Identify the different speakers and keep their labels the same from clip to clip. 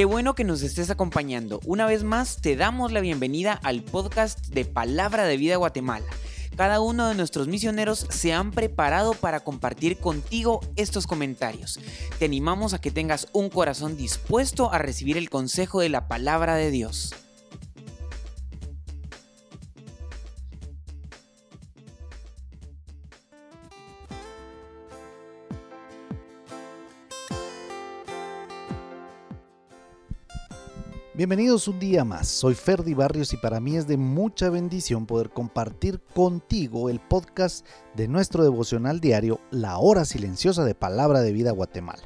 Speaker 1: Qué bueno que nos estés acompañando. Una vez más te damos la bienvenida al podcast de Palabra de Vida Guatemala. Cada uno de nuestros misioneros se han preparado para compartir contigo estos comentarios. Te animamos a que tengas un corazón dispuesto a recibir el consejo de la palabra de Dios.
Speaker 2: Bienvenidos un día más, soy Ferdi Barrios y para mí es de mucha bendición poder compartir contigo el podcast de nuestro devocional diario La Hora Silenciosa de Palabra de Vida Guatemala.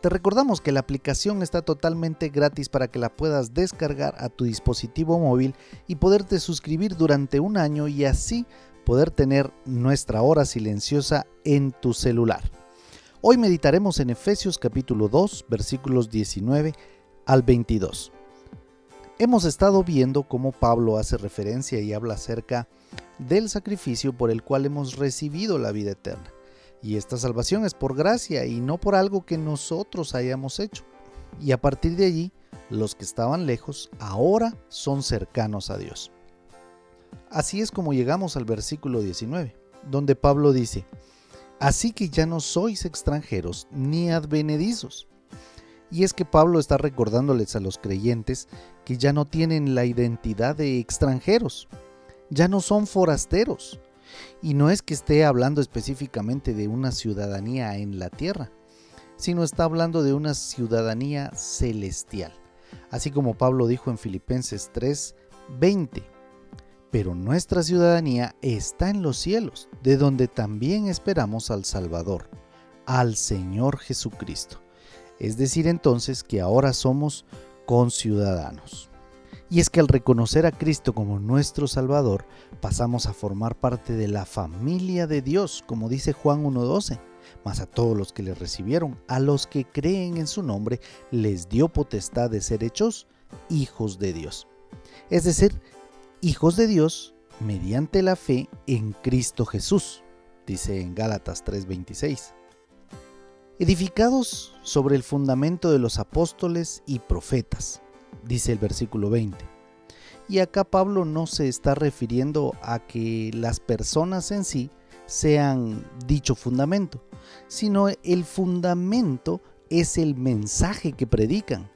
Speaker 2: Te recordamos que la aplicación está totalmente gratis para que la puedas descargar a tu dispositivo móvil y poderte suscribir durante un año y así poder tener nuestra hora silenciosa en tu celular. Hoy meditaremos en Efesios capítulo 2 versículos 19 al 22. Hemos estado viendo cómo Pablo hace referencia y habla acerca del sacrificio por el cual hemos recibido la vida eterna. Y esta salvación es por gracia y no por algo que nosotros hayamos hecho. Y a partir de allí, los que estaban lejos ahora son cercanos a Dios. Así es como llegamos al versículo 19, donde Pablo dice, Así que ya no sois extranjeros ni advenedizos y es que Pablo está recordándoles a los creyentes que ya no tienen la identidad de extranjeros, ya no son forasteros. Y no es que esté hablando específicamente de una ciudadanía en la tierra, sino está hablando de una ciudadanía celestial. Así como Pablo dijo en Filipenses 3, 20. Pero nuestra ciudadanía está en los cielos, de donde también esperamos al Salvador, al Señor Jesucristo es decir entonces que ahora somos conciudadanos. Y es que al reconocer a Cristo como nuestro Salvador, pasamos a formar parte de la familia de Dios, como dice Juan 1.12. Mas a todos los que le recibieron, a los que creen en su nombre, les dio potestad de ser hechos hijos de Dios. Es decir, hijos de Dios mediante la fe en Cristo Jesús, dice en Gálatas 3:26 edificados sobre el fundamento de los apóstoles y profetas, dice el versículo 20. Y acá Pablo no se está refiriendo a que las personas en sí sean dicho fundamento, sino el fundamento es el mensaje que predican.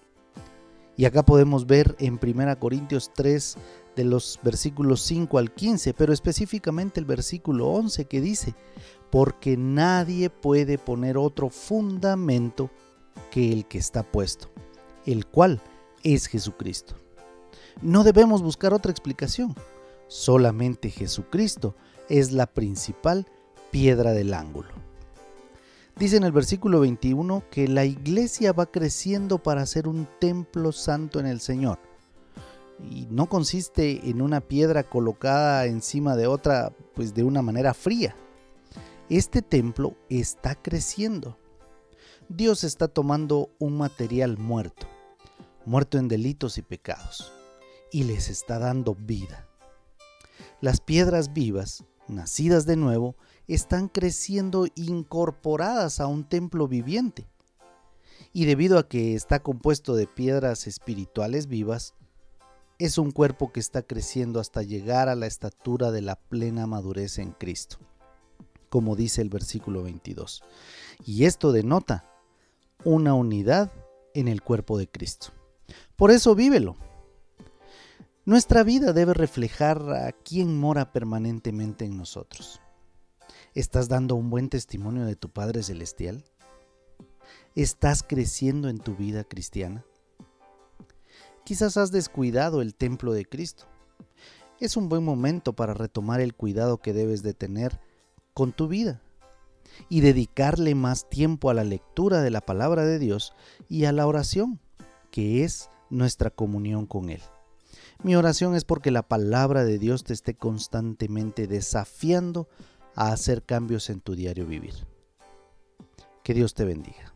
Speaker 2: Y acá podemos ver en 1 Corintios 3 de los versículos 5 al 15, pero específicamente el versículo 11 que dice, porque nadie puede poner otro fundamento que el que está puesto, el cual es Jesucristo. No debemos buscar otra explicación, solamente Jesucristo es la principal piedra del ángulo. Dice en el versículo 21 que la iglesia va creciendo para ser un templo santo en el Señor. Y no consiste en una piedra colocada encima de otra pues de una manera fría, este templo está creciendo. Dios está tomando un material muerto, muerto en delitos y pecados, y les está dando vida. Las piedras vivas, nacidas de nuevo, están creciendo incorporadas a un templo viviente. Y debido a que está compuesto de piedras espirituales vivas, es un cuerpo que está creciendo hasta llegar a la estatura de la plena madurez en Cristo como dice el versículo 22. Y esto denota una unidad en el cuerpo de Cristo. Por eso vívelo. Nuestra vida debe reflejar a quien mora permanentemente en nosotros. ¿Estás dando un buen testimonio de tu Padre Celestial? ¿Estás creciendo en tu vida cristiana? Quizás has descuidado el templo de Cristo. Es un buen momento para retomar el cuidado que debes de tener con tu vida y dedicarle más tiempo a la lectura de la palabra de Dios y a la oración, que es nuestra comunión con Él. Mi oración es porque la palabra de Dios te esté constantemente desafiando a hacer cambios en tu diario vivir. Que Dios te bendiga.